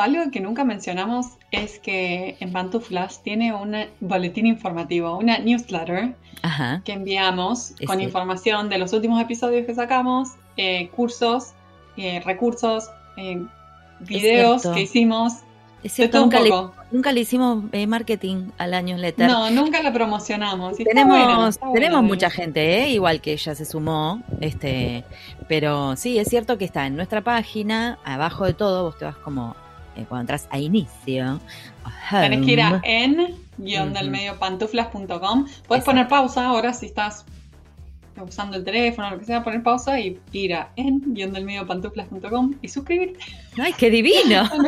Algo que nunca mencionamos es que en Pantuflas tiene un boletín informativo, una newsletter que enviamos con información de los últimos episodios que sacamos, eh, cursos, eh, recursos, eh, videos que hicimos. Es cierto, nunca, le, nunca, le, hicimos marketing a la newsletter. No, nunca la promocionamos. tenemos tenemos mucha gente, igual que ella se sumó, este, pero sí, es cierto que está en nuestra página, abajo de todo, vos te vas como eh, cuando entras a inicio. Tienes que ir a en-delmedio-pantuflas.com. Puedes poner pausa ahora si estás usando el teléfono o lo que sea, poner pausa y ir a en-delmedio-pantuflas.com y suscribirte. ¡Ay, qué divino!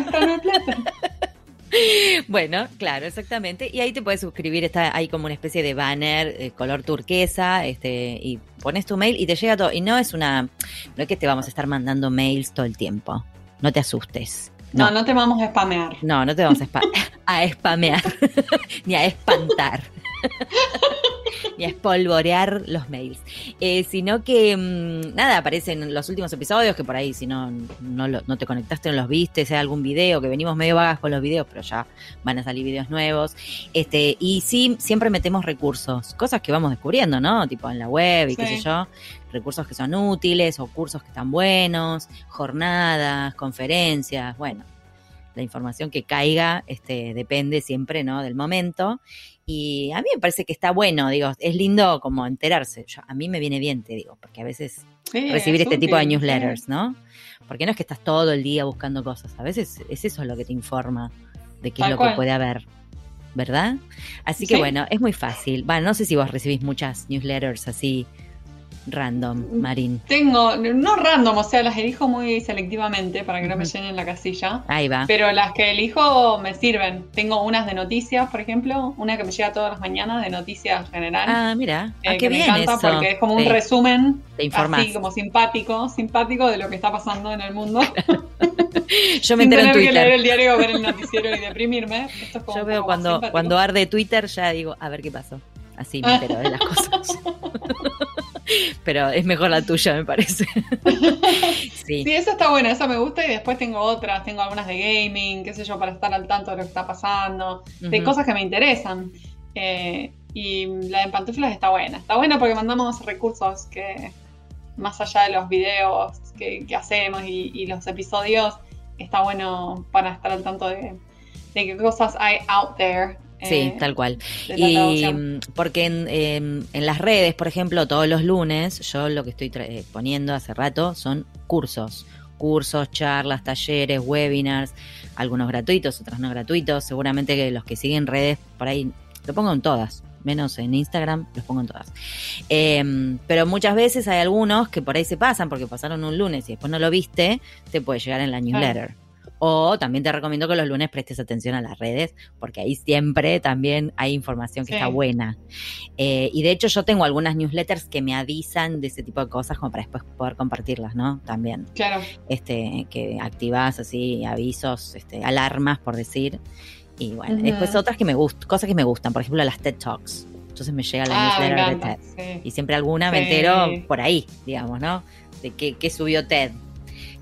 Bueno, claro, exactamente. Y ahí te puedes suscribir, está ahí como una especie de banner eh, color turquesa, este, y pones tu mail y te llega todo. Y no es una, no es que te vamos a estar mandando mails todo el tiempo. No te asustes. No, no, te vamos a spamear. No, no te vamos a, a spamear, ni a espantar, ni a espolvorear los mails. Eh, sino que, mm, nada, aparecen los últimos episodios, que por ahí si no, no, te conectaste, no los viste, sea algún video, que venimos medio vagas con los videos, pero ya van a salir videos nuevos. Este, y sí, siempre metemos recursos, cosas que vamos descubriendo, ¿no? Tipo en la web y qué sé yo recursos que son útiles o cursos que están buenos, jornadas, conferencias, bueno, la información que caiga este, depende siempre ¿no? del momento. Y a mí me parece que está bueno, digo, es lindo como enterarse. a mí me viene bien, te digo, porque a veces recibir este tipo de newsletters, ¿no? Porque no es que estás todo el día buscando cosas, a veces es eso lo que te informa de qué es lo que puede haber. ¿Verdad? Así que bueno, es muy fácil. Bueno, no sé si vos recibís muchas newsletters así random, Marín? Tengo, no random, o sea, las elijo muy selectivamente para que no me llenen la casilla. Ahí va. Pero las que elijo me sirven. Tengo unas de noticias, por ejemplo, una que me llega todas las mañanas de noticias general. Ah, mira, ah, eh, qué bien me encanta porque es como un resumen así como simpático, simpático de lo que está pasando en el mundo. Yo me entero en Twitter. que leer el diario, ver el noticiero y deprimirme. Yo veo cuando, cuando arde Twitter ya digo, a ver qué pasó. Así me entero de las cosas. Pero es mejor la tuya, me parece. sí. sí, esa está buena, esa me gusta. Y después tengo otras, tengo algunas de gaming, qué sé yo, para estar al tanto de lo que está pasando, de cosas que me interesan. Eh, y la de pantuflas está buena. Está buena porque mandamos recursos que, más allá de los videos que, hacemos y, los episodios, está bueno para estar al tanto de, de qué cosas hay out there Sí, eh, tal cual. Y mm, porque en, las redes, por ejemplo, todos los lunes, yo lo que estoy eh, poniendo hace rato son cursos. Cursos, charlas, talleres, webinars, algunos gratuitos, otros no gratuitos. Seguramente que los que siguen redes, por ahí, lo pongo en todas, menos en Instagram, los pongo en todas. Em, pero muchas veces hay algunos que por ahí se pasan porque pasaron un lunes y después no lo viste, te puede llegar en la newsletter. O también te recomiendo que los lunes prestes atención a las redes, porque ahí siempre también hay información que está buena. Eh, y de hecho yo tengo algunas newsletters que me avisan de ese tipo de cosas como para después poder compartirlas, ¿no? También. Claro. Este, que activas así avisos, este, alarmas, por decir. Y bueno, después otras que me gustan, cosas que me gustan, por ejemplo las TED Talks. Entonces me llega la ah, newsletter de TED. Y siempre alguna me entero por ahí, digamos, ¿no? De qué, qué subió TED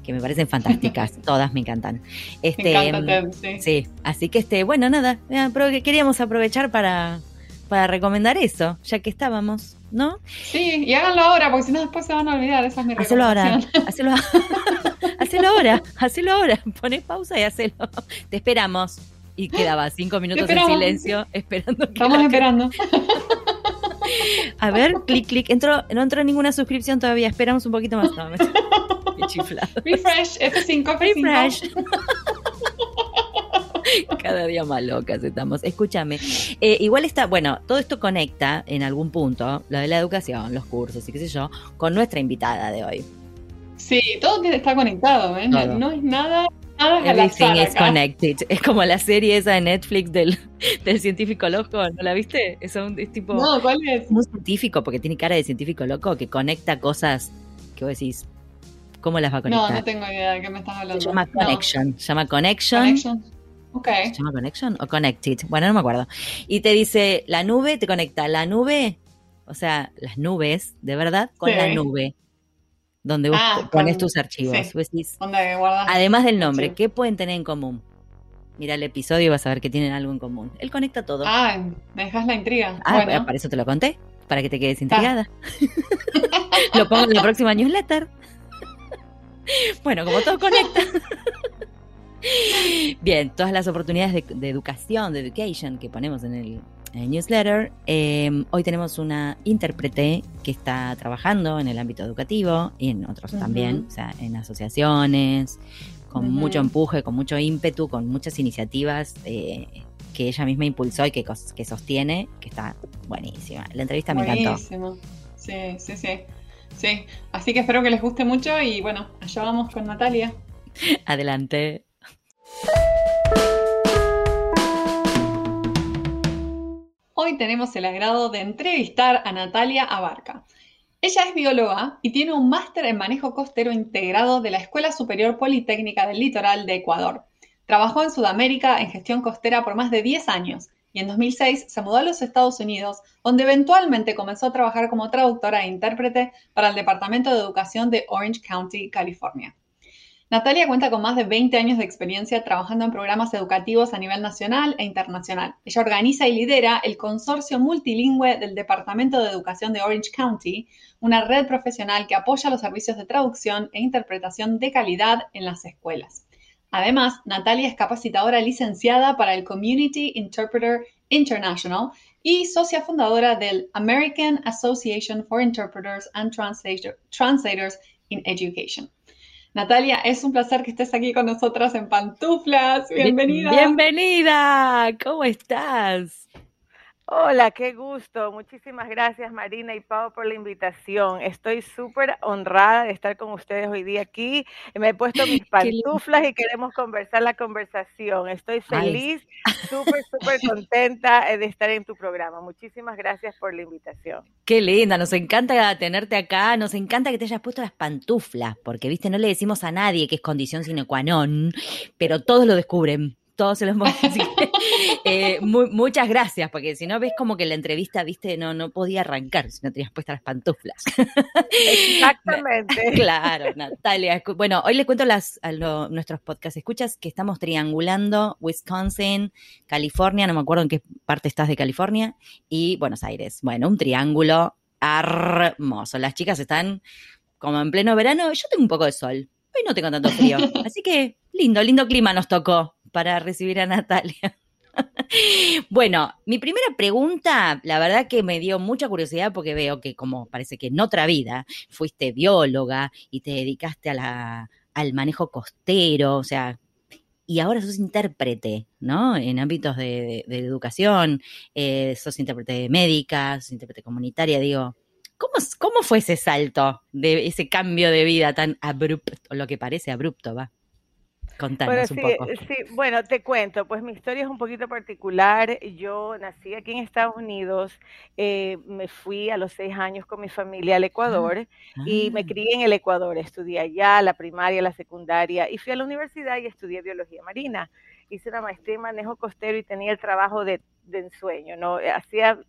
que me parecen fantásticas, todas me encantan. Este, me sí. sí. así que este, bueno, nada, pero queríamos aprovechar para, para recomendar eso, ya que estábamos, ¿no? Sí, y háganlo ahora, porque si no después se van a olvidar, esa es mi Hacelo ahora, hacelo, hacelo ahora, hacelo ahora, poné pausa y hacelo. Te esperamos. Y quedaba cinco minutos en silencio esperando. Que Estamos esperando. A ver, clic, clic. Entró, no entró ninguna suscripción todavía. Esperamos un poquito más. No, Qué chiflado. Refresh, F5, F5. Refresh. Cada día más locas estamos. Escúchame. Eh, igual está, bueno, todo esto conecta en algún punto, lo de la educación, los cursos y qué sé yo, con nuestra invitada de hoy. Sí, todo está conectado, ¿eh? No es nada Everything is connected. Es como la serie esa de Netflix del, del científico loco, ¿no la viste? Es, un, tipo. No, ¿cuál es? Muy científico, porque tiene cara de científico loco que conecta cosas que vos decís. ¿Cómo las va a conectar? No, no tengo idea de qué me estás hablando. Se llama Connection. Se llama Connection. Connection. Okay. ¿Se llama Connection o Connected? Bueno, no me acuerdo. Y te dice, la nube te conecta la nube, o sea, las nubes, de verdad, con la nube donde vos ah, pones tus archivos. además del nombre, ¿qué pueden tener en común? mira el episodio y vas a ver que tienen algo en común. Él conecta todo. Ah, me dejas la intriga. Ah, bueno. para eso te lo conté, para que te quedes intrigada. lo pongo en la próxima newsletter. bueno, como todo conecta. Bien, todas las oportunidades de, educación, de education que ponemos en el, newsletter. Em, hoy tenemos una intérprete que está trabajando en el ámbito educativo y en otros también, o sea, en asociaciones, con mucho empuje, con mucho ímpetu, con muchas iniciativas eh, que ella misma impulsó y que, que sostiene, que está buenísima. La entrevista me encantó. Sí, sí, sí. Sí, así que espero que les guste mucho y bueno, allá vamos con Natalia. Adelante. Hoy tenemos el agrado de entrevistar a Natalia Abarca. Ella es bióloga y tiene un máster en manejo costero integrado de la Escuela Superior Politécnica del Litoral de Ecuador. Trabajó en Sudamérica en gestión costera por más de 10 años y en 2006 se mudó a los Estados Unidos, donde eventualmente comenzó a trabajar como traductora e intérprete para el Departamento de Educación de Orange County, California. Natalia cuenta con más de 20 años de experiencia trabajando en programas educativos a nivel nacional e internacional. Ella organiza y lidera el consorcio multilingüe del Departamento de Educación de Orange County, una red profesional que apoya los servicios de traducción e interpretación de calidad en las escuelas. Además, Natalia es capacitadora licenciada para el Community Interpreter International y socia fundadora del American Association for Interpreters and Translators in Education. Natalia, es un placer que estés aquí con nosotras en Pantuflas. Bienvenida. Bienvenida. ¿Cómo estás? Hola, qué gusto. Muchísimas gracias Marina y Pau por la invitación. Estoy súper honrada de estar con ustedes hoy día aquí. Me he puesto mis pantuflas y queremos conversar la conversación. Estoy feliz, súper, súper contenta eh, de estar en tu programa. Muchísimas gracias por la invitación. Qué linda, nos encanta tenerte acá, nos encanta que te hayas puesto las pantuflas, porque, viste, no le decimos a nadie que es condición sine qua non, pero todos lo descubren todos se los hemos eh, muchas gracias, porque si no ves como que la entrevista, viste, no, no podía arrancar si no tenías puestas las pantuflas. Exactamente. claro, Natalia. Bueno, hoy les cuento las, a nuestros podcast escuchas que estamos triangulando Wisconsin, California, no me acuerdo en qué parte estás de California, y Buenos Aires. Bueno, un triángulo hermoso. Las chicas están como en pleno verano. Yo tengo un poco de sol. Hoy no tengo tanto frío. Así que lindo, lindo clima nos tocó para recibir a Natalia. bueno, mi primera pregunta, la verdad que me dio mucha curiosidad porque veo que como parece que en otra vida fuiste bióloga y te dedicaste a la, al manejo costero, o sea, y ahora sos intérprete, ¿no? En ámbitos de, educación, eh, sos intérprete médica, sos intérprete comunitaria, digo, ¿cómo, ¿cómo fue ese salto de ese cambio de vida tan abrupto, lo que parece abrupto, va? Contanos bueno, un poco. Sí, bueno, te cuento, pues mi historia es un poquito particular. Yo nací aquí en Estados Unidos, eh, me fui a los seis años con mi familia al Ecuador y me ah. crié en el Ecuador. Estudié allá la primaria, la secundaria y fui a la universidad y estudié biología marina. Hice una maestría en manejo costero y tenía el trabajo de, de ensueño, ¿no? Hacía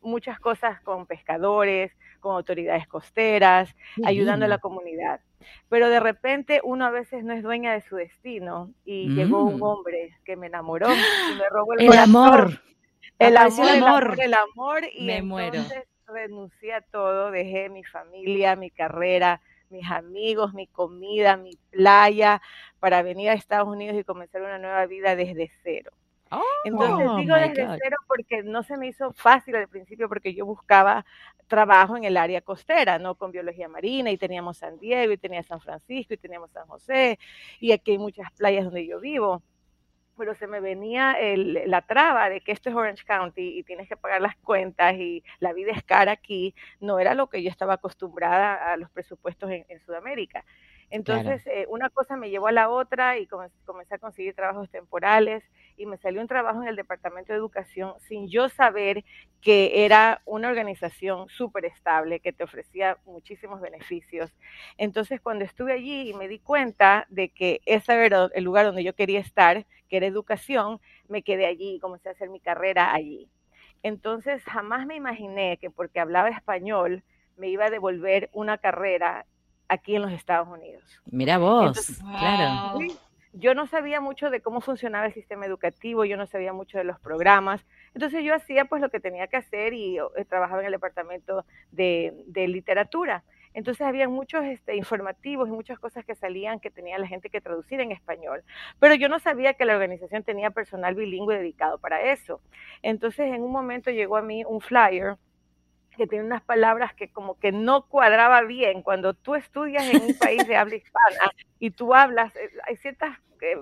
muchas cosas con pescadores, con autoridades costeras, ayudando a la comunidad. Pero de repente uno a veces no es dueña de su destino y llegó un mm. hombre que me enamoró y me robó el, el amor. El amor, el amor, el amor, y me entonces renuncié a todo, dejé mi familia, mi carrera, mis amigos, mi comida, mi playa, para venir a Estados Unidos y comenzar una nueva vida desde cero. Entonces oh digo desde cero porque no se me hizo fácil al principio porque yo buscaba trabajo en el área costera, ¿no? Con biología marina y teníamos San Diego y tenía San Francisco y teníamos San José y aquí hay muchas playas donde yo vivo. Pero se me venía la traba de que esto es Orange County y tienes que pagar las cuentas y la vida es cara aquí. No era lo que yo estaba acostumbrada a los presupuestos en Sudamérica. Entonces, eh, una cosa me llevó a la otra y comencé a conseguir trabajos temporales y me salió un trabajo en el Departamento de Educación sin yo saber que era una organización súper estable, que te ofrecía muchísimos beneficios. Entonces, cuando estuve allí y me di cuenta de que ese era el lugar donde yo quería estar, que era educación, me quedé allí y comencé a hacer mi carrera allí. Entonces, jamás me imaginé que porque hablaba español me iba a devolver una carrera aquí en los Estados Unidos. Mira vos, claro. Yo no sabía mucho de cómo funcionaba el sistema educativo, yo no sabía mucho de los programas, entonces yo hacía pues lo que tenía que hacer y eh, trabajaba en el departamento de, literatura. Entonces había muchos este, informativos y muchas cosas que salían que tenía la gente que traducir en español. Pero yo no sabía que la organización tenía personal bilingüe dedicado para eso. Entonces en un momento llegó a mí un flyer que tiene unas palabras que como que no cuadraba bien. Cuando tú estudias en un país de habla hispana y tú hablas, eh, hay ciertas eh,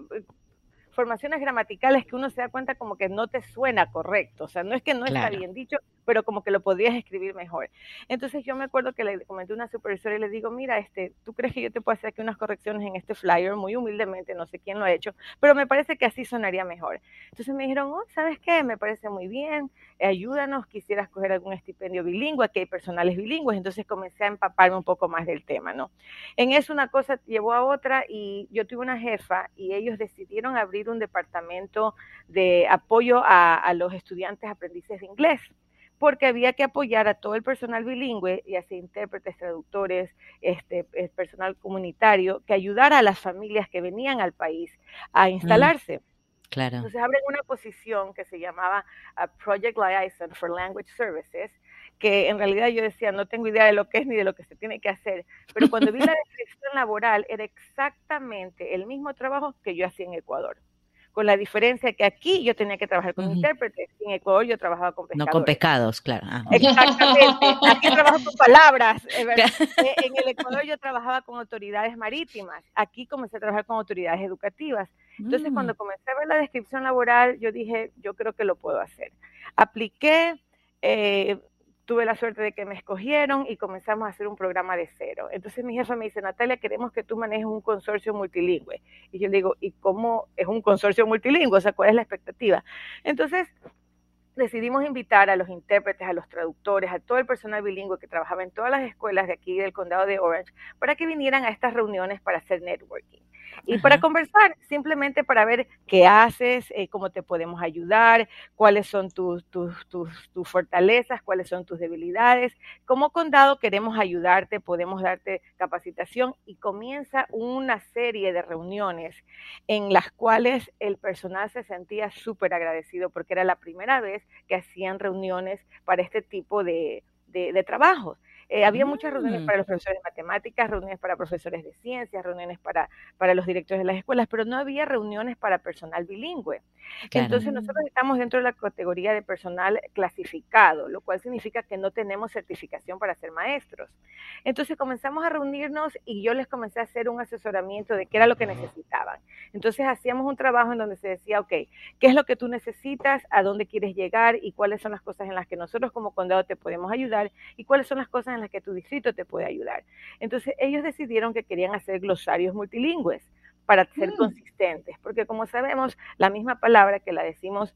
formaciones gramaticales que uno se da cuenta como que no te suena correcto. O sea, no es que no está bien dicho, pero como que lo podrías escribir mejor. Entonces yo me acuerdo que le comenté a una supervisora y le digo, mira, este, ¿tú crees que yo te puedo hacer aquí unas correcciones en este flyer? Muy humildemente, no sé quién lo ha hecho, pero me parece que así sonaría mejor. Entonces me dijeron, oh, ¿sabes qué? Me parece muy bien, ayúdanos, quisieras coger algún estipendio bilingüe, aquí hay personales bilingües, entonces comencé a empaparme un poco más del tema, ¿no? En eso una cosa llevó a otra y yo tuve una jefa y ellos decidieron abrir un departamento de apoyo a, los estudiantes aprendices de inglés porque había que apoyar a todo el personal bilingüe, ya sea intérpretes, traductores, este, eh, personal comunitario, que ayudara a las familias que venían al país a mm, instalarse. claro. Entonces abren una posición que se llamaba uh, Project Liaison for Language Services, que en realidad yo decía, no tengo idea de lo que es ni de lo que se tiene que hacer, pero cuando vi la descripción laboral era exactamente el mismo trabajo que yo hacía en Ecuador con la diferencia que aquí yo tenía que trabajar con intérpretes, en Ecuador yo trabajaba con pescados. No con pescados, claro. Ah, Exactamente, aquí trabajo con palabras. Eh, en el Ecuador yo trabajaba con autoridades marítimas, aquí comencé a trabajar con autoridades educativas. Entonces, cuando mm. comencé a ver la descripción laboral, yo dije, yo creo que lo puedo hacer. Apliqué, eh, tuve la suerte de que me escogieron y comenzamos a hacer un programa de cero. Entonces mi jefa me dice, Natalia, queremos que tú manejes un consorcio multilingüe. Y yo le digo, ¿y cómo es un consorcio multilingüe? O sea, ¿cuál es la expectativa? Entonces decidimos invitar a los intérpretes, a los traductores, a todo el personal bilingüe que trabajaba en todas las escuelas de aquí del condado de Orange para que vinieran a estas reuniones para hacer networking. Y para conversar, simplemente para ver qué haces, eh, cómo te podemos ayudar, cuáles son tus, tus, tus, fortalezas, cuáles son tus debilidades. Como condado queremos ayudarte, podemos darte capacitación y comienza una serie de reuniones en las cuales el personal se sentía súper agradecido porque era la primera vez que hacían reuniones para este tipo de, de, de trabajos. Eh, había muchas reuniones mm. para los profesores de matemáticas, reuniones para profesores de ciencias, reuniones para, para los directores de las escuelas, pero no había reuniones para personal bilingüe. Entonces nosotros estamos dentro de la categoría de personal clasificado, lo cual significa que no tenemos certificación para ser maestros. Entonces comenzamos a reunirnos y yo les comencé a hacer un asesoramiento de qué era lo que necesitaban. Entonces hacíamos un trabajo en donde se decía, ok, ¿qué es lo que tú necesitas? ¿A dónde quieres llegar? ¿Y cuáles son las cosas en las que nosotros como condado te podemos ayudar? ¿Y cuáles son las cosas en las que tu distrito te puede ayudar? Entonces ellos decidieron que querían hacer glosarios multilingües para ser mm. consistentes, porque como sabemos, la misma palabra que la decimos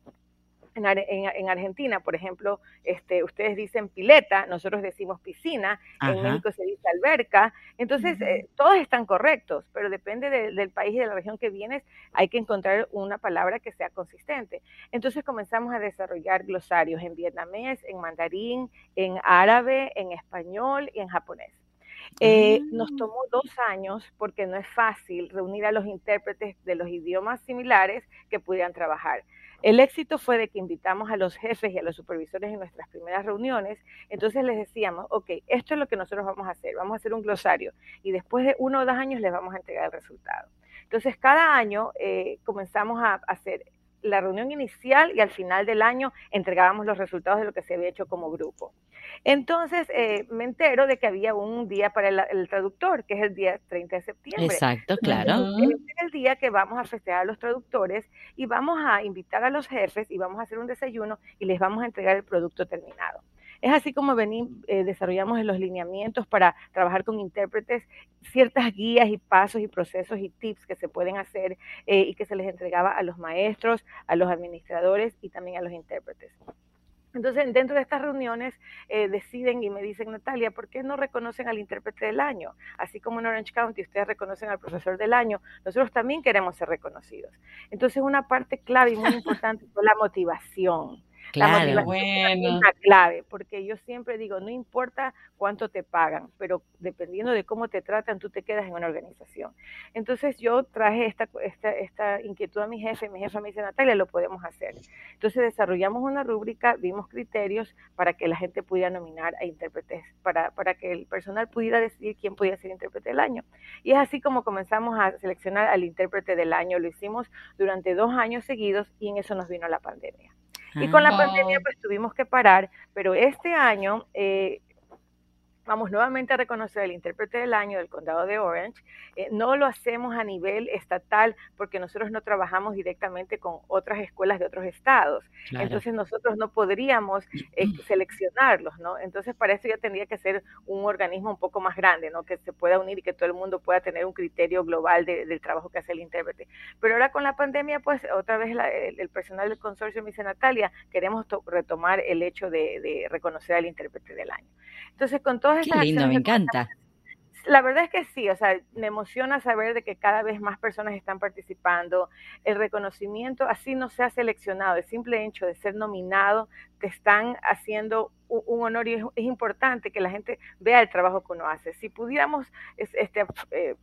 en, en, Argentina, por ejemplo, este, ustedes dicen pileta, nosotros decimos piscina, en México se dice alberca, entonces eh, todos están correctos, pero depende del país y de la región que vienes, hay que encontrar una palabra que sea consistente. Entonces comenzamos a desarrollar glosarios en vietnamés, en mandarín, en árabe, en español y en japonés. Eh, nos ah. tomó dos años porque no es fácil reunir a los intérpretes de los idiomas similares que pudieran trabajar. El éxito fue de que invitamos a los jefes y a los supervisores en nuestras primeras reuniones, entonces les decíamos, ok, esto es lo que nosotros vamos a hacer, vamos a hacer un glosario y después de uno o dos años les vamos a entregar el resultado. Entonces cada año eh, comenzamos a hacer la reunión inicial y al final del año entregábamos los resultados de lo que se había hecho como grupo. Entonces eh, me entero de que había un día para el, traductor, que es el día 30 de septiembre. Exacto, claro. es el día que vamos a festejar a los traductores y vamos a invitar a los jefes y vamos a hacer un desayuno y les vamos a entregar el producto terminado. Es así como eh, desarrollamos los lineamientos para trabajar con intérpretes ciertas guías y pasos y procesos y tips que se pueden hacer eh, y que se les entregaba a los maestros, a los administradores y también a los intérpretes. Entonces, dentro de estas reuniones eh, deciden y me dicen, Natalia, ¿por qué no reconocen al intérprete del año? Así como en Orange County ustedes reconocen al profesor del año, nosotros también queremos ser reconocidos. Entonces, una parte clave y muy importante fue la motivación la motivación es una clave, porque yo siempre digo, no importa cuánto te pagan, pero dependiendo de cómo te tratan, tú te quedas en una organización. Entonces yo traje esta, esta, esta inquietud a mi jefe, mi jefe me dice, Natalia, lo podemos hacer. Entonces desarrollamos una rúbrica, vimos criterios para que la gente pudiera nominar a intérpretes, para, para que el personal pudiera decidir quién podía ser intérprete del año. Y es así como comenzamos a seleccionar al intérprete del año. Lo hicimos durante dos años seguidos y en eso nos vino la pandemia. Y con la ah. pandemia pues tuvimos que parar, pero este año eh, vamos nuevamente a reconocer el intérprete del año del condado de Orange. Eh, no lo hacemos a nivel estatal porque nosotros no trabajamos directamente con otras escuelas de otros estados. Entonces nosotros no podríamos eh, seleccionarlos, ¿no? Entonces para eso ya tendría que ser un organismo un poco más grande, ¿no? Que se pueda unir y que todo el mundo pueda tener un criterio global del trabajo que hace el intérprete. Pero ahora con la pandemia, pues otra vez el, personal del consorcio me dice, Natalia, queremos retomar el hecho de, de reconocer al intérprete del año. Entonces con todo Qué lindo, me encanta. La verdad es que sí, o sea, me emociona saber de que cada vez más personas están participando. El reconocimiento, así no se ha seleccionado, el simple hecho de ser nominado, te están haciendo un, honor y es, importante que la gente vea el trabajo que uno hace. Si pudiéramos este, eh,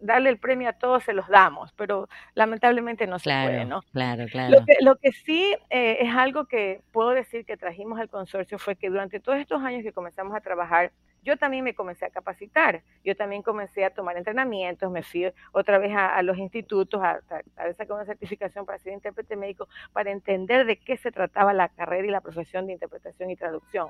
darle el premio a todos, se los damos, pero lamentablemente no se puede, ¿no? Claro, claro. Lo que, sí eh, es algo que puedo decir que trajimos al consorcio fue que durante todos estos años que comenzamos a trabajar, yo también me comencé a capacitar, yo también comencé a tomar entrenamientos, me fui otra vez a, los institutos, a, a, sacar una certificación para ser intérprete médico, para entender de qué se trataba la carrera y la profesión de interpretación y traducción.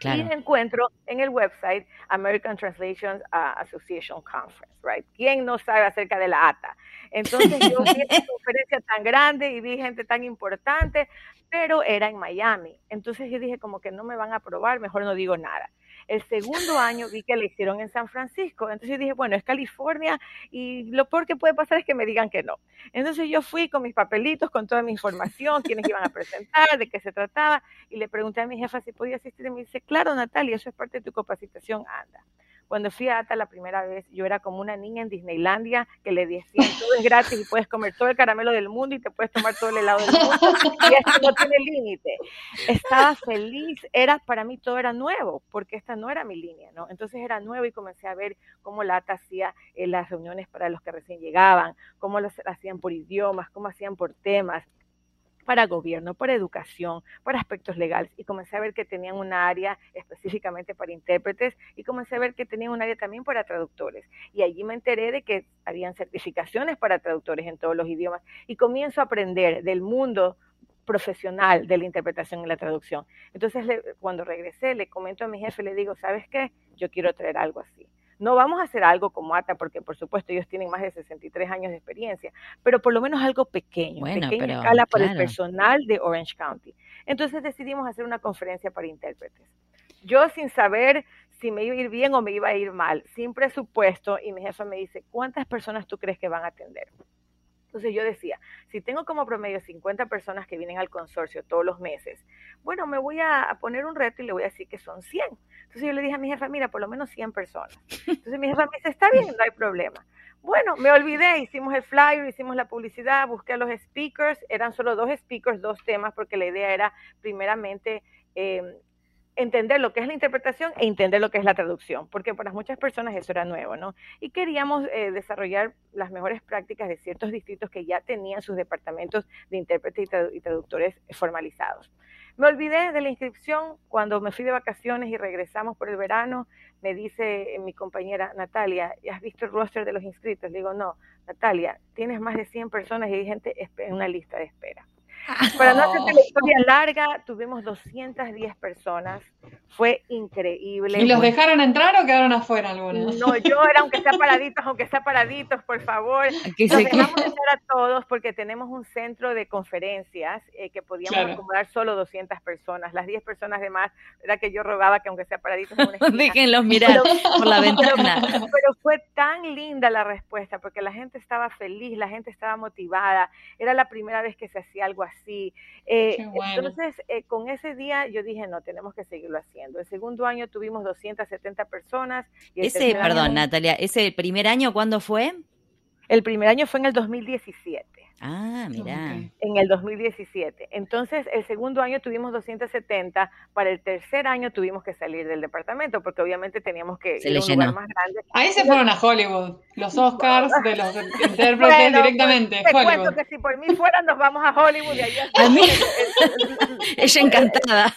Y encuentro en el website American Translation uh, Association Conference, right? ¿Quién no sabe acerca de la ATA? Entonces yo vi esta conferencia tan grande y vi gente tan importante, pero era en Miami. Entonces yo dije como que no me van a aprobar, mejor no digo nada. El segundo año vi que la hicieron en San Francisco. Entonces dije, bueno, es California y lo peor que puede pasar es que me digan que no. Entonces yo fui con mis papelitos, con toda mi información, quiénes iban a presentar, de qué se trataba, y le pregunté a mi jefa si podía asistir. Y me dice, claro, Natalia, eso es parte de tu capacitación, anda. Cuando fui a ATA la primera vez, yo era como una niña en Disneylandia que le decían todo es gratis y puedes comer todo el caramelo del mundo y te puedes tomar todo el helado del mundo y esto no tiene límite. Estaba feliz, era para mí todo era nuevo porque esta no era mi línea, ¿no? Entonces era nuevo y comencé a ver cómo la ATA hacía eh, las reuniones para los que recién llegaban, cómo las hacían por idiomas, cómo hacían por temas para gobierno, para educación, para aspectos legales y comencé a ver que tenían una área específicamente para intérpretes y comencé a ver que tenían un área también para traductores. Y allí me enteré de que habían certificaciones para traductores en todos los idiomas y comienzo a aprender del mundo profesional de la interpretación y la traducción. Entonces, cuando regresé, le comento a mi jefe, le digo, ¿sabes qué? Yo quiero traer algo así. No vamos a hacer algo como ATA, porque por supuesto ellos tienen más de 63 años de experiencia, pero por lo menos algo pequeño, pequeña escala para el personal de Orange County. Entonces decidimos hacer una conferencia para intérpretes. Yo sin saber si me iba a ir bien o me iba a ir mal, sin presupuesto, y mi jefa me dice, ¿cuántas personas tú crees que van a atender? Entonces yo decía, si tengo como promedio 50 personas que vienen al consorcio todos los meses, bueno, me voy a poner un reto y le voy a decir que son 100. Entonces yo le dije a mi jefa, mira, por lo menos 100 personas. Entonces mi jefa me dice, está bien, no hay problema. Bueno, me olvidé, hicimos el flyer, hicimos la publicidad, busqué a los speakers, eran solo dos speakers, dos temas, porque la idea era primeramente eh, entender lo que es la interpretación e entender lo que es la traducción, porque para muchas personas eso era nuevo, ¿no? Y queríamos eh, desarrollar las mejores prácticas de ciertos distritos que ya tenían sus departamentos de intérpretes y, traductores formalizados. Me olvidé de la inscripción cuando me fui de vacaciones y regresamos por el verano. Me dice mi compañera Natalia, ¿has visto el roster de los inscritos? Le digo, no, Natalia, tienes más de 100 personas y hay gente en una lista de espera. Para no hacerte la historia larga, tuvimos 210 personas. Fue increíble. ¿Y los dejaron entrar o quedaron afuera algunos? No, yo era, aunque sea paraditos, aunque sea paraditos, por favor. Los dejamos entrar a todos porque tenemos un centro de conferencias eh, que podíamos acomodar solo 200 personas. Las 10 personas de más, era que yo rogaba que aunque sea paraditos. Déjenlos mirar por la ventana. Pero, fue tan linda la respuesta porque la gente estaba feliz, la gente estaba motivada. Era la primera vez que se hacía algo así Sí, Eh, Entonces, eh, con ese día yo dije, no, tenemos que seguirlo haciendo. El segundo año tuvimos 270 personas. Y ese, perdón, Natalia, ¿ese primer año cuándo fue? El primer año fue en el 2017. Ah, mira. En el 2017. Entonces, el segundo año tuvimos 270, para el tercer año tuvimos que salir del departamento porque obviamente teníamos que ir a un lugar más grande. Ahí se fueron a Hollywood, los Oscars de los intérpretes directamente. Te cuento que si por mí fuera nos vamos a Hollywood y allá A mí, ella encantada.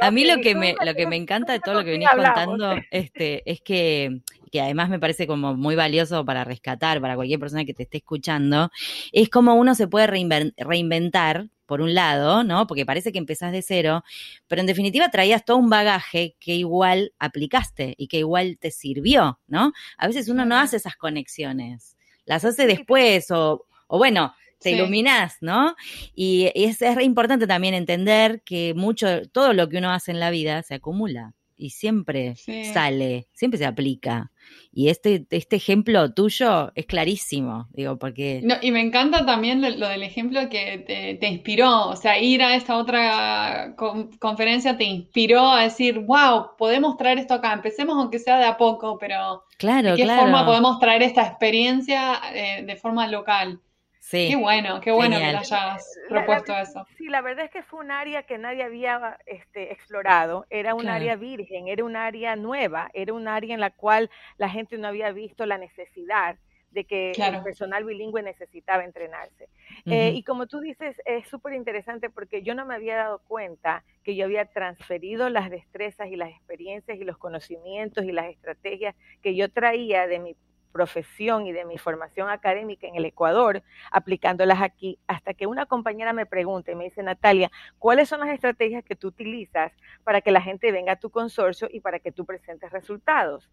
a mí lo que me lo que me encanta de todo lo que venís contando este es que que además me parece como muy valioso para rescatar para cualquier persona que te esté escuchando, es como uno se puede reinventar, por un lado, ¿no? Porque parece que empezás de cero, pero en definitiva traías todo un bagaje que igual aplicaste y que igual te sirvió, ¿no? A veces uno no hace esas conexiones, las hace después o, o bueno, te iluminás, ¿no? Y es, es importante también entender que mucho, todo lo que uno hace en la vida se acumula y siempre sale, siempre se aplica. Y este, este ejemplo tuyo es clarísimo, digo, porque... No, y me encanta también lo del ejemplo que te, inspiró, o sea, ir a esta otra conferencia te inspiró a decir, wow, podemos traer esto acá, empecemos aunque sea de a poco, pero claro, ¿de qué claro. forma podemos traer esta experiencia eh, de forma local? Qué bueno, qué bueno que hayas propuesto eso. Sí, la verdad es que fue un área que nadie había este, explorado, era un área virgen, era un área nueva, era un área en la cual la gente no había visto la necesidad de que el personal bilingüe necesitaba entrenarse. Eh, y como tú dices, es súper interesante porque yo no me había dado cuenta que yo había transferido las destrezas y las experiencias y los conocimientos y las estrategias que yo traía de mi profesión y de mi formación académica en el Ecuador, aplicándolas aquí, hasta que una compañera me pregunta y me dice, Natalia, ¿cuáles son las estrategias que tú utilizas para que la gente venga a tu consorcio y para que tú presentes resultados?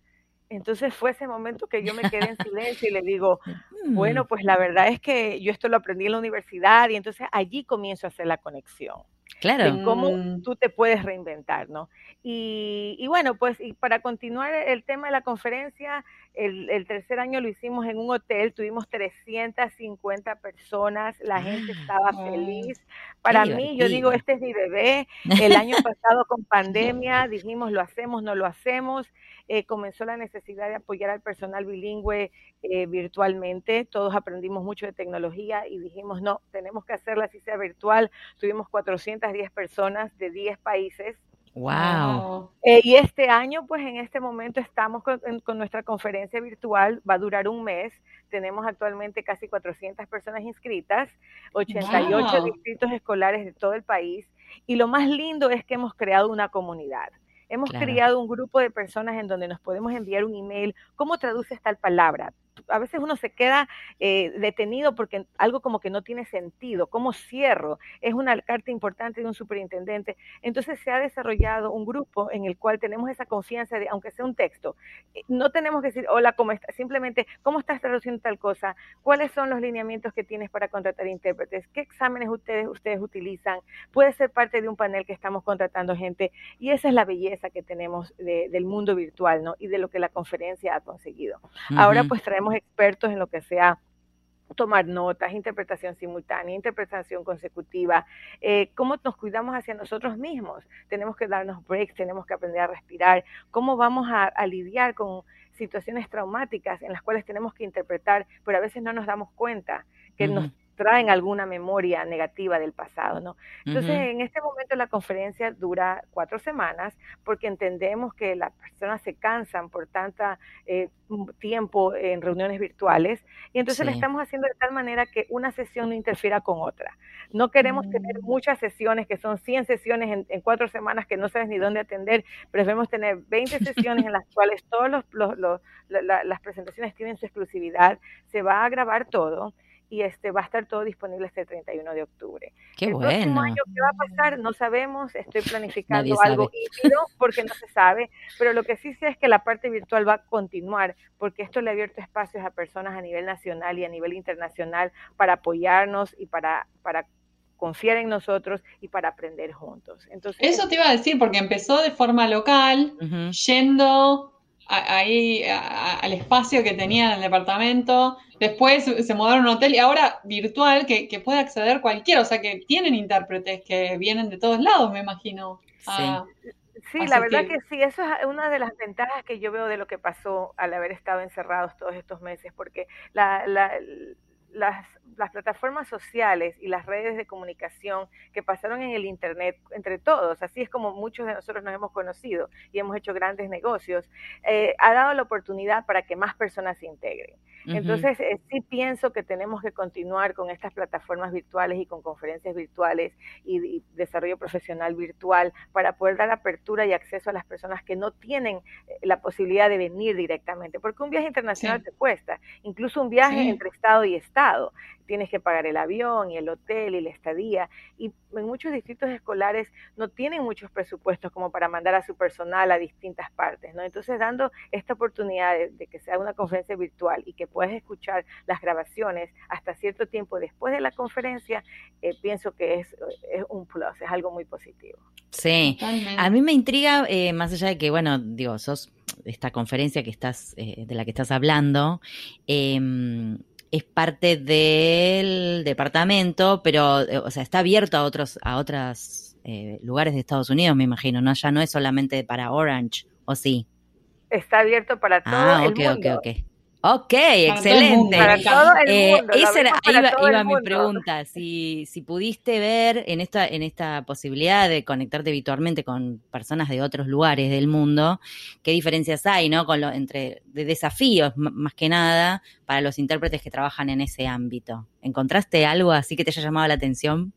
Entonces fue ese momento que yo me quedé en silencio y le digo, bueno, mm. pues la verdad es que yo esto lo aprendí en la universidad y entonces allí comienzo a hacer la conexión. Claro. De cómo mm. tú te puedes reinventar, ¿no? Y, y, bueno, pues y para continuar el tema de la conferencia, el, tercer año lo hicimos en un hotel, tuvimos 350 personas, la gente ah, estaba feliz. Para mí, yo digo, este es mi bebé. El año pasado con pandemia dijimos, lo hacemos, no lo hacemos. Eh, comenzó la necesidad de apoyar al personal bilingüe eh, virtualmente. Todos aprendimos mucho de tecnología y dijimos, no, tenemos que hacerla así sea virtual. Tuvimos 410 personas de 10 países. Wow. Eh, y este año, pues en este momento estamos con, nuestra conferencia virtual, va a durar un mes. Tenemos actualmente casi 400 personas inscritas, 88 distritos escolares de todo el país. Y lo más lindo es que hemos creado una comunidad. Hemos creado un grupo de personas en donde nos podemos enviar un email. ¿Cómo traduces tal palabra? A veces uno se queda eh, detenido porque algo como que no tiene sentido. ¿Cómo cierro? Es una carta importante de un superintendente. Entonces se ha desarrollado un grupo en el cual tenemos esa confianza de, aunque sea un texto, eh, no tenemos que decir, hola, ¿cómo estás? Simplemente, ¿cómo estás traduciendo tal cosa? ¿Cuáles son los lineamientos que tienes para contratar intérpretes? ¿Qué exámenes ustedes, ustedes utilizan? Puede ser parte de un panel que estamos contratando gente. Y esa es la belleza que tenemos del mundo virtual, ¿no? Y de lo que la conferencia ha conseguido. Ahora pues traemos expertos en lo que sea tomar notas, interpretación simultánea, interpretación consecutiva, eh, cómo nos cuidamos hacia nosotros mismos. Tenemos que darnos breaks, tenemos que aprender a respirar, cómo vamos a, lidiar con situaciones traumáticas en las cuales tenemos que interpretar, pero a veces no nos damos cuenta que nos traen alguna memoria negativa del pasado, ¿no? Entonces, en este momento la conferencia dura cuatro semanas porque entendemos que las personas se cansan por tanta eh, tiempo en reuniones virtuales y entonces la estamos haciendo de tal manera que una sesión no interfiera con otra. No queremos tener mm. muchas sesiones que son 100 sesiones en, cuatro semanas que no sabes ni dónde atender, pero debemos tener 20 sesiones en las cuales todas las presentaciones tienen su exclusividad, se va a grabar todo y este va a estar todo disponible hasta el 31 de octubre. Qué el bueno. próximo año qué va a pasar no sabemos, estoy planificando algo híbrido porque no se sabe, pero lo que sí sé es que la parte virtual va a continuar porque esto le ha abierto espacios a personas a nivel nacional y a nivel internacional para apoyarnos y para para confiar en nosotros y para aprender juntos. Entonces, Eso te iba a decir porque empezó de forma local, yendo ahí al espacio que tenía en el departamento. Después se mudaron a un hotel y ahora virtual que, puede acceder cualquiera. O sea que tienen intérpretes que vienen de todos lados, me imagino. Sí. la verdad que... sí, eso es una de las ventajas que yo veo de lo que pasó al haber estado encerrados todos estos meses, porque la, las las plataformas sociales y las redes de comunicación que pasaron en el Internet entre todos, así es como muchos de nosotros nos hemos conocido y hemos hecho grandes negocios, eh, ha dado la oportunidad para que más personas se integren. Entonces, eh, sí pienso que tenemos que continuar con estas plataformas virtuales y con conferencias virtuales y, desarrollo profesional virtual para poder dar apertura y acceso a las personas que no tienen eh, la posibilidad de venir directamente, porque un viaje internacional te cuesta, incluso un viaje entre estado y estado tienes que pagar el avión y el hotel y la estadía. Y en muchos distritos escolares no tienen muchos presupuestos como para mandar a su personal a distintas partes, ¿no? Entonces, dando esta oportunidad de, que sea una conferencia virtual y que puedas escuchar las grabaciones hasta cierto tiempo después de la conferencia, eh, pienso que es, un plus, es algo muy positivo. Sí, a mí me intriga, eh, más allá de que, bueno, digo, sos esta conferencia que estás, eh, de la que estás hablando, eh, es parte del departamento, pero, eh, o sea, está abierto a otros, a otros eh, lugares de Estados Unidos, me imagino, ¿no? Ya no es solamente para Orange, ¿o sí? Está abierto para todo ah, el mundo. ok, ok. Ok, excelente. Eh, esa era, iba, mi pregunta. Si, si pudiste ver en esta, en esta posibilidad de conectarte virtualmente con personas de otros lugares del mundo, qué diferencias hay, ¿no? Con lo, entre de desafíos, más que nada, para los intérpretes que trabajan en ese ámbito. ¿Encontraste algo así que te haya llamado la atención?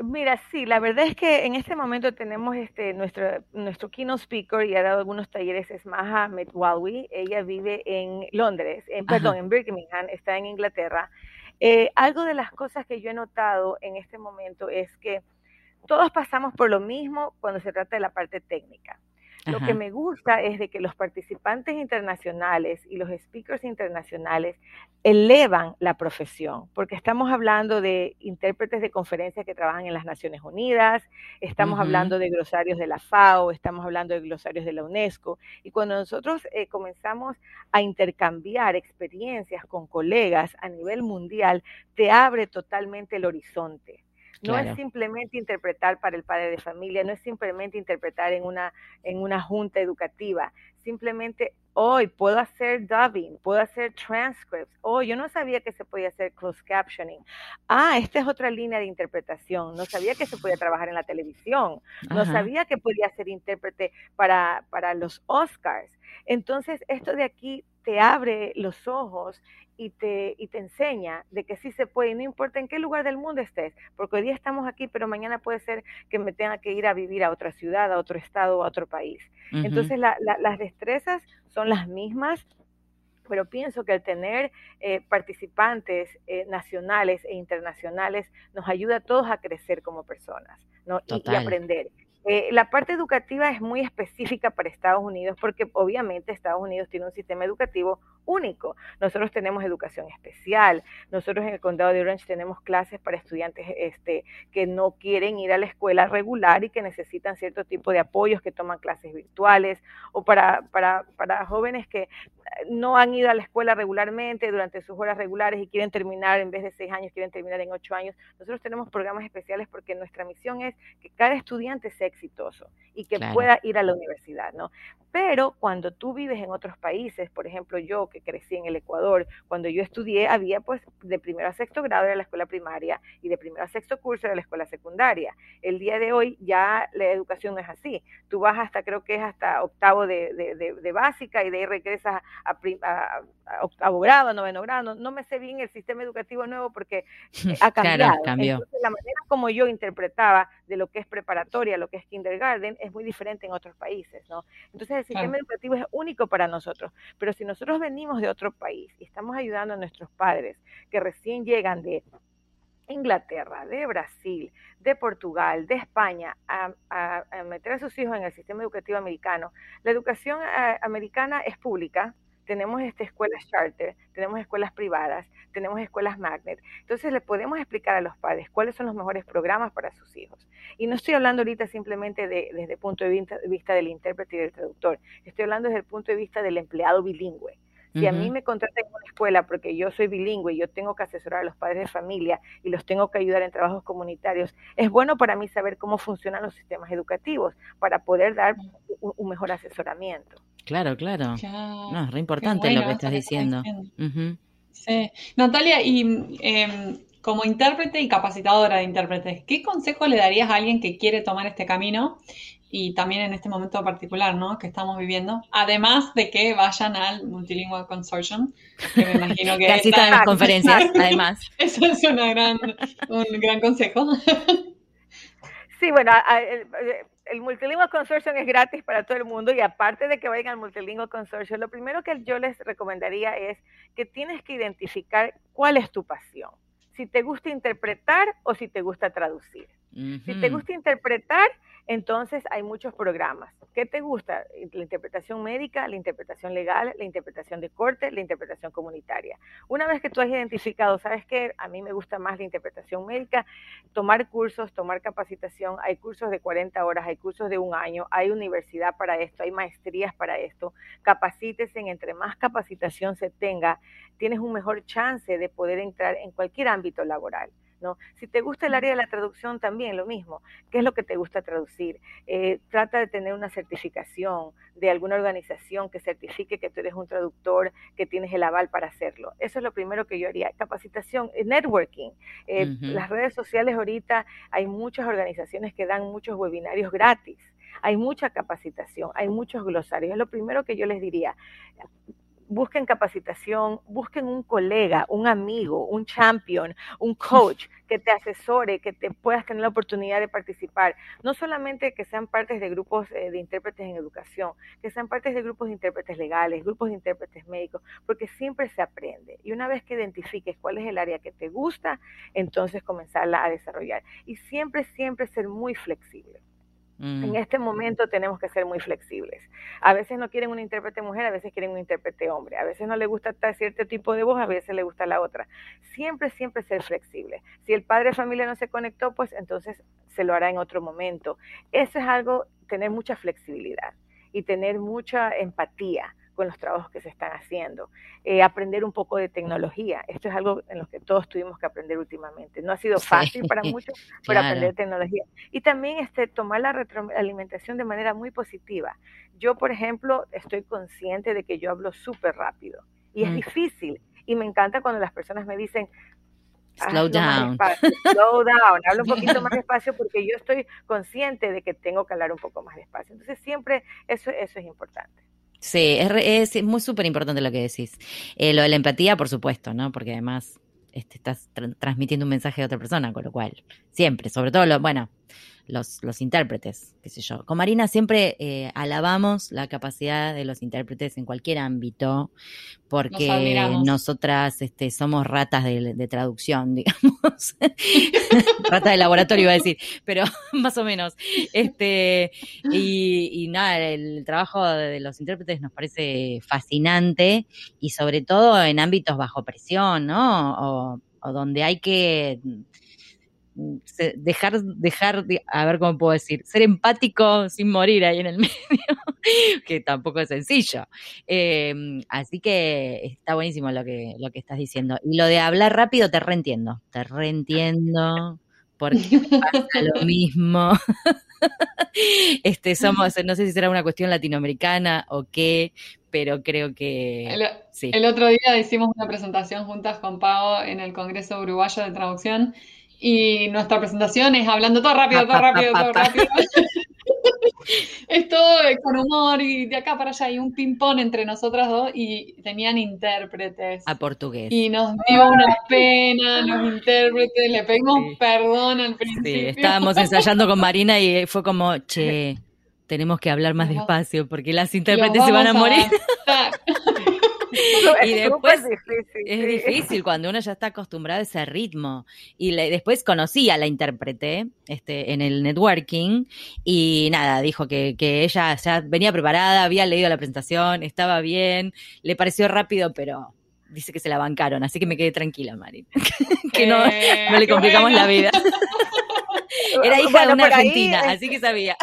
Mira, sí, la verdad es que en este momento tenemos este nuestro nuestro keynote speaker y ha dado algunos talleres es Maha Metwawi. Ella vive en Londres, en, perdón, en Birmingham, está en Inglaterra. Eh, algo de las cosas que yo he notado en este momento es que todos pasamos por lo mismo cuando se trata de la parte técnica. Lo que me gusta es de que los participantes internacionales y los speakers internacionales elevan la profesión, porque estamos hablando de intérpretes de conferencias que trabajan en las Naciones Unidas, estamos hablando de glosarios de la FAO, estamos hablando de glosarios de la UNESCO, y cuando nosotros eh, comenzamos a intercambiar experiencias con colegas a nivel mundial, te abre totalmente el horizonte. No es simplemente interpretar para el padre de familia, no es simplemente interpretar en una, en una junta educativa, simplemente hoy puedo hacer dubbing, puedo hacer transcripts, oh, yo no sabía que se podía hacer closed captioning, ah, esta es otra línea de interpretación, no sabía que se podía trabajar en la televisión, no sabía que podía ser intérprete para, para los Oscars. Entonces, esto de aquí te abre los ojos y te, y te enseña de que sí se puede, y no importa en qué lugar del mundo estés, porque hoy día estamos aquí, pero mañana puede ser que me tenga que ir a vivir a otra ciudad, a otro estado, a otro país. Entonces las destrezas son las mismas, pero pienso que al tener eh, participantes eh, nacionales e internacionales nos ayuda a todos a crecer como personas ¿no? y, aprender. Eh, la parte educativa es muy específica para Estados Unidos porque obviamente Estados Unidos tiene un sistema educativo único. Nosotros tenemos educación especial. Nosotros en el condado de Orange tenemos clases para estudiantes este, que no quieren ir a la escuela regular y que necesitan cierto tipo de apoyos, que toman clases virtuales, o para, para, para jóvenes que no han ido a la escuela regularmente durante sus horas regulares y quieren terminar en vez de seis años, quieren terminar en ocho años. Nosotros tenemos programas especiales porque nuestra misión es que cada estudiante sea exitoso y que pueda ir a la universidad, ¿no? Pero cuando tú vives en otros países, por ejemplo yo que crecí en el Ecuador, cuando yo estudié había pues de primero a sexto grado era la escuela primaria y de primero a sexto curso era la escuela secundaria. El día de hoy ya la educación no es así. Tú vas hasta, creo que es hasta octavo de, de, básica y de ahí regresas a, a, octavo grado, noveno grado. No, me sé bien el sistema educativo nuevo porque eh, ha cambiado. Entonces, la manera como yo interpretaba de lo que es preparatoria, lo que es kindergarten, es muy diferente en otros países, ¿no? Entonces el sistema educativo es único para nosotros, pero si nosotros venimos de otro país y estamos ayudando a nuestros padres que recién llegan de Inglaterra, de Brasil, de Portugal, de España, a, meter a sus hijos en el sistema educativo americano, la educación eh, americana es pública, tenemos este, escuelas charter, tenemos escuelas privadas, tenemos escuelas magnet. Entonces le podemos explicar a los padres cuáles son los mejores programas para sus hijos. Y no estoy hablando ahorita simplemente desde el punto de vista, del intérprete y del traductor, estoy hablando desde el punto de vista del empleado bilingüe. Si a mí me contratan en una escuela porque yo soy bilingüe y yo tengo que asesorar a los padres de familia y los tengo que ayudar en trabajos comunitarios, es bueno para mí saber cómo funcionan los sistemas educativos para poder dar un mejor asesoramiento. Claro, claro. No, es re importante lo que estás diciendo. Sí. Natalia, y em, como intérprete y capacitadora de intérpretes, ¿qué consejo le darías a alguien que quiere tomar este camino y también en este momento particular ¿no? que estamos viviendo? Además de que vayan al Multilingual Consortium, que me imagino que... asistan las conferencias, además. Eso es una gran, un gran consejo. Sí, bueno, el, Multilingual Consortium es gratis para todo el mundo y aparte de que vayan al Multilingual Consortium, lo primero que yo les recomendaría es que tienes que identificar cuál es tu pasión si te gusta interpretar o si te gusta traducir. Si te gusta interpretar, entonces hay muchos programas. ¿Qué te gusta? La interpretación médica, la interpretación legal, la interpretación de corte, la interpretación comunitaria. Una vez que tú has identificado, sabes que a mí me gusta más la interpretación médica, tomar cursos, tomar capacitación, hay cursos de 40 horas, hay cursos de un año, hay universidad para esto, hay maestrías para esto. Capacítese, entre más capacitación se tenga, tienes un mejor chance de poder entrar en cualquier ámbito laboral. Si te gusta el área de la traducción, también lo mismo. ¿Qué es lo que te gusta traducir? Eh, trata de tener una certificación de alguna organización que certifique que tú eres un traductor, que tienes el aval para hacerlo. Eso es lo primero que yo haría. Capacitación, eh, networking. Eh, las redes sociales ahorita hay muchas organizaciones que dan muchos webinarios gratis hay mucha capacitación, hay muchos glosarios. Es lo primero que yo les diría busquen capacitación, busquen un colega, un amigo, un champion, un coach que te asesore, que te puedas tener la oportunidad de participar. No solamente que sean partes de grupos eh, de intérpretes en educación, que sean partes de grupos de intérpretes legales, grupos de intérpretes médicos, porque siempre se aprende. Y una vez que identifiques cuál es el área que te gusta, entonces comenzarla a desarrollar. Y siempre, siempre ser muy flexible. En mm. este momento tenemos que ser muy flexibles. A veces no quieren un intérprete mujer, a veces quieren un intérprete hombre. A veces no le gusta cierto tipo de voz, a veces le gusta la otra. Siempre, siempre ser flexible. Si el padre de familia no se conectó, pues entonces se lo hará en otro momento. Eso es algo, tener mucha flexibilidad y tener mucha empatía con los trabajos que se están haciendo. Eh, aprender un poco de tecnología. Esto es algo en lo que todos tuvimos que aprender últimamente. No ha sido fácil para muchos, pero aprender tecnología. Y también este, tomar la retroalimentación de manera muy positiva. Yo, por ejemplo, estoy consciente de que yo hablo súper rápido y es mm. difícil. Y me encanta cuando las personas me dicen, Slow down. Slow down. Hablo un poquito más despacio porque yo estoy consciente de que tengo que hablar un poco más despacio. Entonces siempre eso, eso es importante. Sí, es, es muy súper importante lo que decís. Eh, lo de la empatía, por supuesto, ¿no? Porque además este, estás transmitiendo un mensaje a otra persona, con lo cual, siempre, sobre todo, lo, bueno, los, los intérpretes, qué sé yo. Con Marina siempre eh, alabamos la capacidad de los intérpretes en cualquier ámbito, porque nosotras este, somos ratas de, traducción, digamos. Rata de laboratorio iba a decir, pero más o menos. Este, y, nada, el trabajo de los intérpretes nos parece fascinante y sobre todo en ámbitos bajo presión, ¿no? o donde hay que dejar, dejar, a ver cómo puedo decir, ser empático sin morir ahí en el medio, que tampoco es sencillo. Em, así que está buenísimo lo que, lo que estás diciendo. Y lo de hablar rápido te reentiendo, te reentiendo, porque pasa lo mismo. este, somos, no sé si será una cuestión latinoamericana o qué, pero creo que... El, el otro día hicimos una presentación juntas con Pau en el Congreso Uruguayo de Traducción y nuestra presentación es hablando todo rápido, todo rápido, todo rápido. es todo con humor y de acá para allá hay un ping-pong entre nosotras dos y tenían intérpretes. A portugués. Y nos dio una pena los intérpretes, le pedimos perdón al principio. Sí, estábamos ensayando con Marina y fue como, che, tenemos que hablar más despacio porque las intérpretes se van a morir. y después es difícil cuando uno ya está acostumbrado a ese ritmo. Y después conocí a la intérprete este, en el networking y nada, dijo que, que ella ya venía preparada, había leído la presentación, estaba bien, le pareció rápido, pero dice que se la bancaron, así que me quedé tranquila, Mari. que no, no le complicamos la vida. Era hija de una argentina, así que sabía.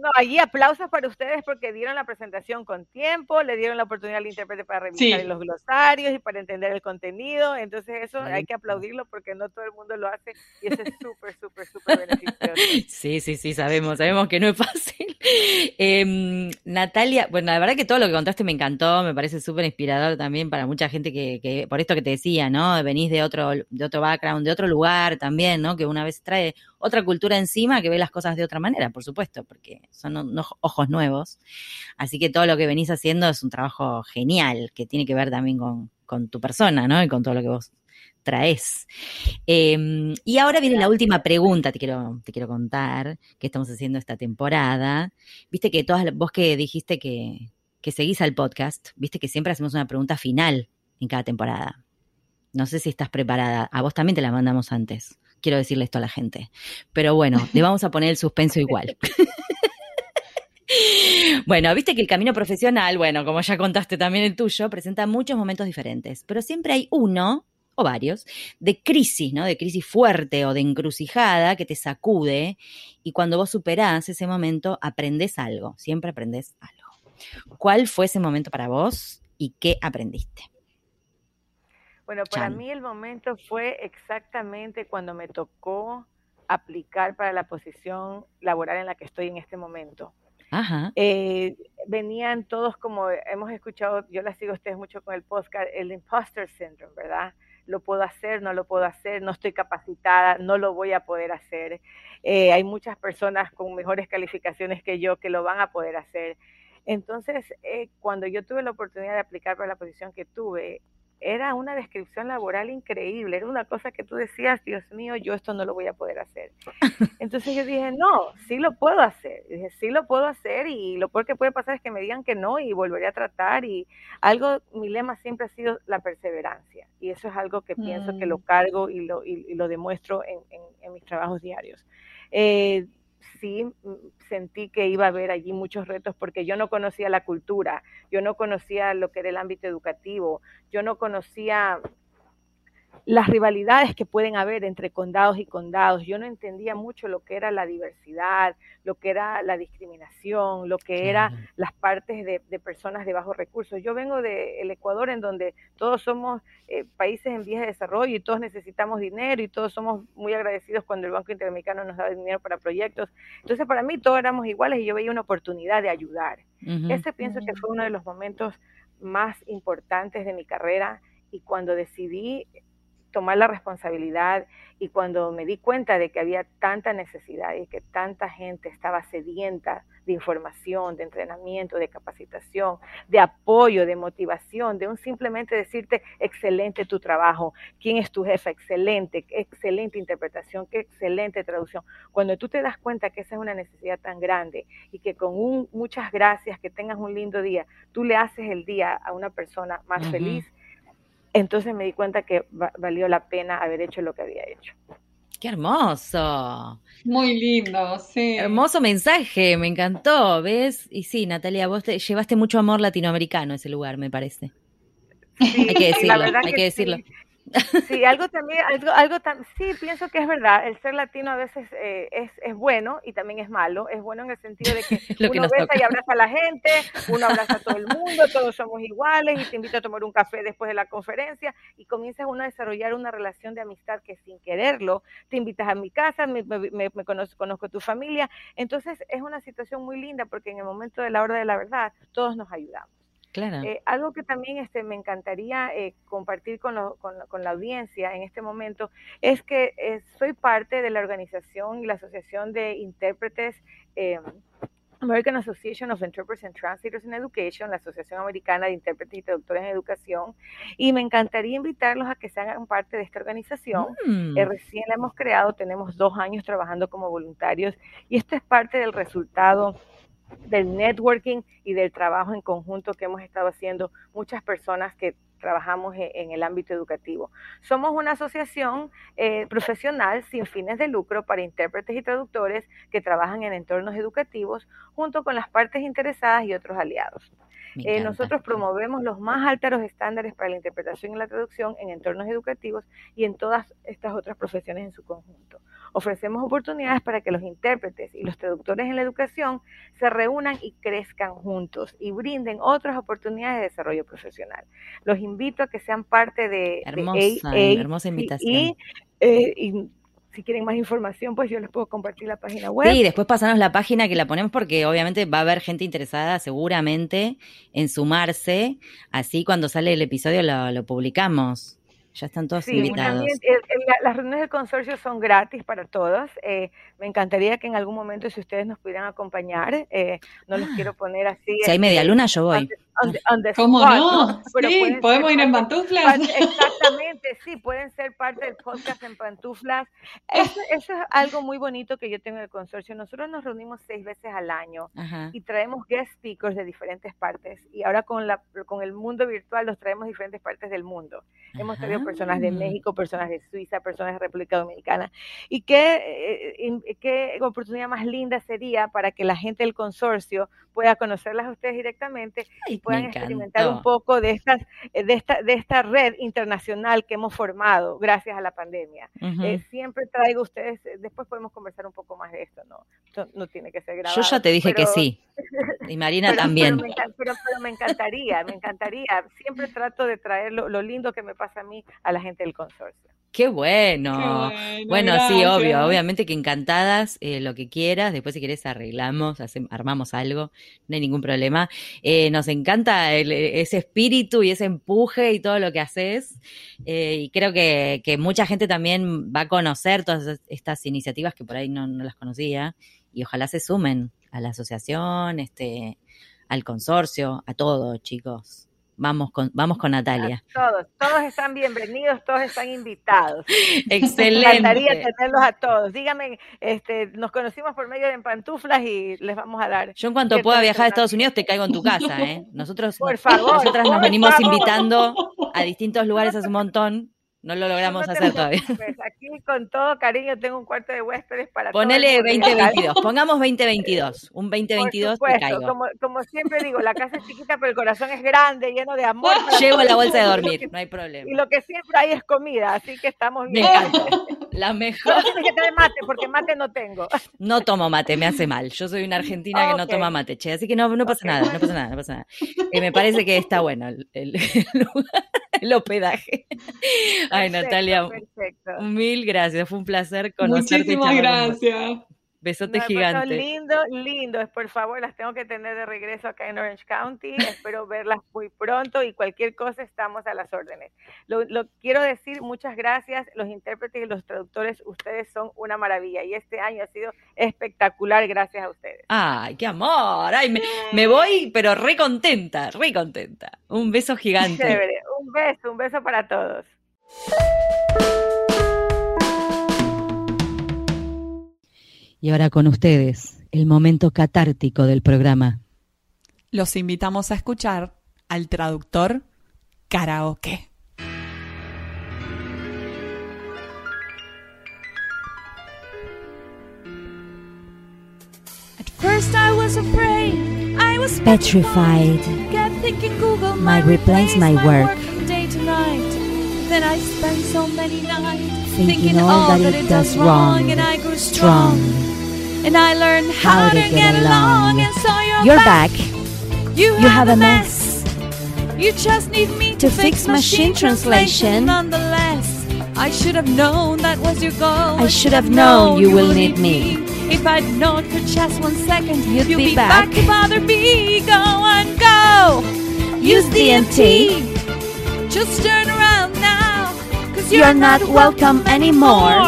No, allí aplausos para ustedes porque dieron la presentación con tiempo, le dieron la oportunidad al intérprete para revisar los glosarios y para entender el contenido. Entonces eso hay que aplaudirlo porque no todo el mundo lo hace y eso es súper, súper, súper beneficioso. Sí, sí, sí, sabemos, sabemos que no es fácil. Em, Natalia, bueno, la verdad que todo lo que contaste me encantó, me parece súper inspirador también para mucha gente que, por esto que te decía, ¿no? Venís de otro, de otro background, de otro lugar también, ¿no? Que una vez trae otra cultura encima que ve las cosas de otra manera, por supuesto, porque son ojos nuevos. Así que todo lo que venís haciendo es un trabajo genial, que tiene que ver también con, con tu persona, ¿no? Y con todo lo que vos traes. Em, y ahora viene la última pregunta, te quiero, te quiero contar, que estamos haciendo esta temporada. Viste que todas, vos que dijiste que, que seguís al podcast, viste que siempre hacemos una pregunta final en cada temporada. No sé si estás preparada. A vos también te la mandamos antes. Quiero decirle esto a la gente. Pero bueno, le vamos a poner el suspenso igual. Bueno, viste que el camino profesional, bueno, como ya contaste también el tuyo, presenta muchos momentos diferentes, pero siempre hay uno varios, de crisis, ¿no? De crisis fuerte o de encrucijada que te sacude y cuando vos superás ese momento aprendes algo, siempre aprendes algo. ¿Cuál fue ese momento para vos y qué aprendiste? Bueno, para mí el momento fue exactamente cuando me tocó aplicar para la posición laboral en la que estoy en este momento. Ajá. Eh, venían todos como hemos escuchado, yo la sigo a ustedes mucho con el podcast, el imposter syndrome, ¿verdad? lo puedo hacer, no lo puedo hacer, no estoy capacitada, no lo voy a poder hacer. Eh, hay muchas personas con mejores calificaciones que yo que lo van a poder hacer. Entonces, eh, cuando yo tuve la oportunidad de aplicar para la posición que tuve, era una descripción laboral increíble, era una cosa que tú decías, Dios mío, yo esto no lo voy a poder hacer. Entonces yo dije, no, sí lo puedo hacer, dije, sí lo puedo hacer y lo peor que puede pasar es que me digan que no y volveré a tratar y algo, mi lema siempre ha sido la perseverancia y eso es algo que pienso que lo mm. cargo y lo, y, lo demuestro en, en, mis trabajos diarios. Eh, sí mm, sentí que iba a haber allí muchos retos porque yo no conocía la cultura, yo no conocía lo que era el ámbito educativo, yo no conocía las rivalidades que pueden haber entre condados y condados. Yo no entendía mucho lo que era la diversidad, lo que era la discriminación, lo que eran las partes de, personas de bajos recursos. Yo vengo del Ecuador en donde todos somos eh, países en vías de desarrollo y todos necesitamos dinero y todos somos muy agradecidos cuando el Banco Interamericano nos da dinero para proyectos. Entonces para mí todos éramos iguales y yo veía una oportunidad de ayudar. Ese pienso que fue uno de los momentos más importantes de mi carrera y cuando decidí tomar la responsabilidad y cuando me di cuenta de que había tanta necesidad y que tanta gente estaba sedienta de información, de entrenamiento, de capacitación, de apoyo, de motivación, de un simplemente decirte, excelente tu trabajo, quién es tu jefa, excelente, excelente interpretación, qué excelente traducción. Cuando tú te das cuenta que esa es una necesidad tan grande y que con un muchas gracias, que tengas un lindo día, tú le haces el día a una persona más feliz, entonces me di cuenta que valió la pena haber hecho lo que había hecho. ¡Qué hermoso! Muy lindo, sí. Hermoso mensaje, me encantó, ¿ves? Y sí, Natalia, vos te llevaste mucho amor latinoamericano a ese lugar, me parece. hay que decirlo, hay que, decirlo. Sí, algo también, algo, algo sí, pienso que es verdad. El ser latino a veces eh, es, es, bueno y también es malo. Es bueno en el sentido de que uno besa y abraza a la gente, uno abraza a todo el mundo, todos somos iguales y te invito a tomar un café después de la conferencia y comienzas uno a desarrollar una relación de amistad que sin quererlo te invitas a mi casa, me, me, conozco, conozco tu familia. Entonces es una situación muy linda porque en el momento de la hora de la verdad todos nos ayudamos. Eh, algo que también este, me encantaría eh, compartir con, la audiencia en este momento es que eh, soy parte de la organización y la Asociación de Intérpretes. American Association of Interpreters and Translators in Education, la Asociación Americana de Intérpretes y Traductores en Educación, y me encantaría invitarlos a que sean parte de esta organización. Mm. recién la hemos creado, tenemos dos años trabajando como voluntarios, y esto es parte del resultado del networking y del trabajo en conjunto que hemos estado haciendo muchas personas que trabajamos e, en el ámbito educativo. Somos una asociación eh, profesional sin fines de lucro para intérpretes y traductores que trabajan en entornos educativos junto con las partes interesadas y otros aliados. Eh, nosotros promovemos los más altos estándares para la interpretación y la traducción en entornos educativos y en todas estas otras profesiones en su conjunto. Ofrecemos oportunidades para que los intérpretes y los traductores en la educación se reúnan y crezcan juntos y brinden otras oportunidades de desarrollo profesional. Los invito a que sean parte de, hermosa, hermosa invitación. Eh, y si quieren más información, pues yo les puedo compartir la página web. Sí, después pasanos la página que la ponemos porque obviamente va a haber gente interesada seguramente en sumarse, así cuando sale el episodio lo, lo publicamos. Ya están todos invitados. las reuniones del consorcio son gratis para todos. Eh, me encantaría que en algún momento, si ustedes nos pudieran acompañar, eh, no los ah. quiero poner así. Si hay media luna, yo voy. ¿Cómo no? Sí, podemos ir en pantuflas. exactamente, sí, pueden ser parte del podcast en pantuflas. Eso, es algo muy bonito que yo tengo en el consorcio. Nosotros nos reunimos seis veces al año y traemos guest speakers de diferentes partes. Y ahora con, la, con el mundo virtual los traemos de diferentes partes del mundo. Hemos traído personas de México, personas de Suiza, personas de República Dominicana. Y qué, eh, qué oportunidad más linda sería para que la gente del consorcio pueda conocerlas a ustedes directamente y puedan experimentar un poco de, estas, eh, de, esta, de esta red internacional que hemos formado gracias a la pandemia. Eh, siempre traigo ustedes, eh, después podemos conversar un poco más de esto, ¿no? No, tiene que ser grabado. Yo ya te dije que sí. Y Marina también. Pero me, encantaría, me encantaría. Siempre trato de traer lo, lo lindo que me pasa a mí a la gente del consorcio. Qué bueno. bueno, sí, obvio, obviamente que encantadas, eh, lo que quieras, después si querés arreglamos, armamos algo, no hay ningún problema. Eh, nos encanta ese espíritu y ese empuje y todo lo que haces. Eh, y creo que, que, mucha gente también va a conocer todas estas iniciativas que por ahí no, no las conocía y ojalá se sumen a la asociación, este, al consorcio, a todo, chicos. Vamos con, vamos con Natalia. todos, todos están bienvenidos, todos están invitados. Excelente. Me encantaría tenerlos a todos. Dígame, este, nos conocimos por medio de pantuflas y les vamos a dar. Yo en cuanto pueda viajar a Estados Unidos te caigo en tu casa, ¿eh? Nosotros, por favor, nosotras nos venimos invitando a distintos lugares hace un montón no lo logramos hacer todavía. Pues aquí con todo cariño tengo un cuarto de huéspedes para Ponele 2022, pongamos 2022, un 2022 Por supuesto, Como, como, siempre digo, la casa es chiquita pero el corazón es grande, lleno de amor. Llevo la bolsa de dormir, no hay problema. Y lo que siempre hay es comida, así que estamos bien. Me encanta. La mejor. No tienes que mate porque mate no tengo. No tomo mate, me hace mal. Yo soy una argentina que no toma mate, che, así que no, no pasa nada, no pasa nada, no pasa nada. Eh, me parece que está bueno el, el, el hospedaje. Ay, Natalia, mil gracias, fue un placer conocerte. Muchísimas gracias. Besote gigante. Lindo, lindo. Por favor, las tengo que tener de regreso acá en Orange County. Espero verlas muy pronto y cualquier cosa estamos a las órdenes. Lo, quiero decir, muchas gracias. Los intérpretes y los traductores, ustedes son una maravilla y este año ha sido espectacular gracias a ustedes. Ay, qué amor. Ay, me, voy, pero re contenta, re contenta. Un beso gigante. Un beso, un beso para todos. Y ahora con ustedes, el momento catártico del programa. Los invitamos a escuchar al traductor karaoke. At first I was afraid, I was petrified. Kept thinking Google might replace my work. Day to night. Then I spent so many nights thinking, all that, it does wrong, and I grew strong and I learned how, to, get, along. And so you're, you're back. You, have, a mess. You just need me to, fix machine translation. Nonetheless, I should have known that was your goal. I should have known you will need me. If I'd known for just one second, you'd, you'd be, back. back. to bother me. Go and go. Use DMT. Just turn cause you're, not, welcome, anymore.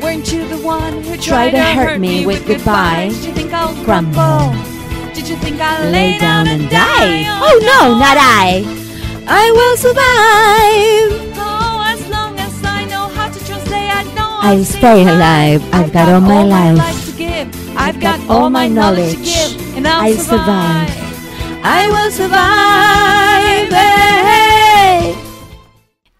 Weren't you the one who tried to hurt me with goodbye? Did you think I'll crumble? Did you think I'll lay down and die? Oh no, not I! I will survive! Oh, as long as I know how to translate, I know I'll, stay alive. I've got all my life. I've got all my knowledge to give, and I'll survive. I will survive.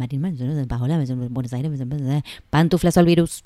Marín, Buenos Aires, pantuflas al virus.